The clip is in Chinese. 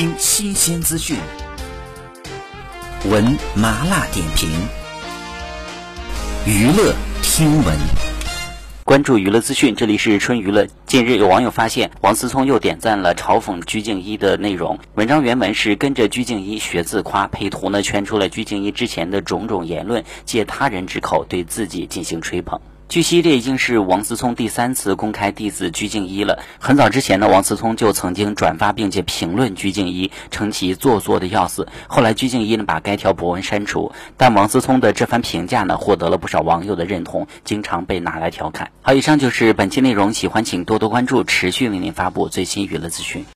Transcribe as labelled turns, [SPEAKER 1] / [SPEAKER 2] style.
[SPEAKER 1] 听新鲜资讯，闻麻辣点评，娱乐听闻。
[SPEAKER 2] 关注娱乐资讯，这里是春娱乐。近日有网友发现，王思聪又点赞了嘲讽鞠婧祎的内容。文章原文是跟着鞠婧祎学自夸，配图呢圈出了鞠婧祎之前的种种言论，借他人之口对自己进行吹捧。据悉，这已经是王思聪第三次公开弟子鞠婧祎了。很早之前呢，王思聪就曾经转发并且评论鞠婧祎，称其做作的要死。后来鞠婧祎呢把该条博文删除，但王思聪的这番评价呢获得了不少网友的认同，经常被拿来调侃。好，以上就是本期内容，喜欢请多多关注，持续为您发布最新娱乐资讯。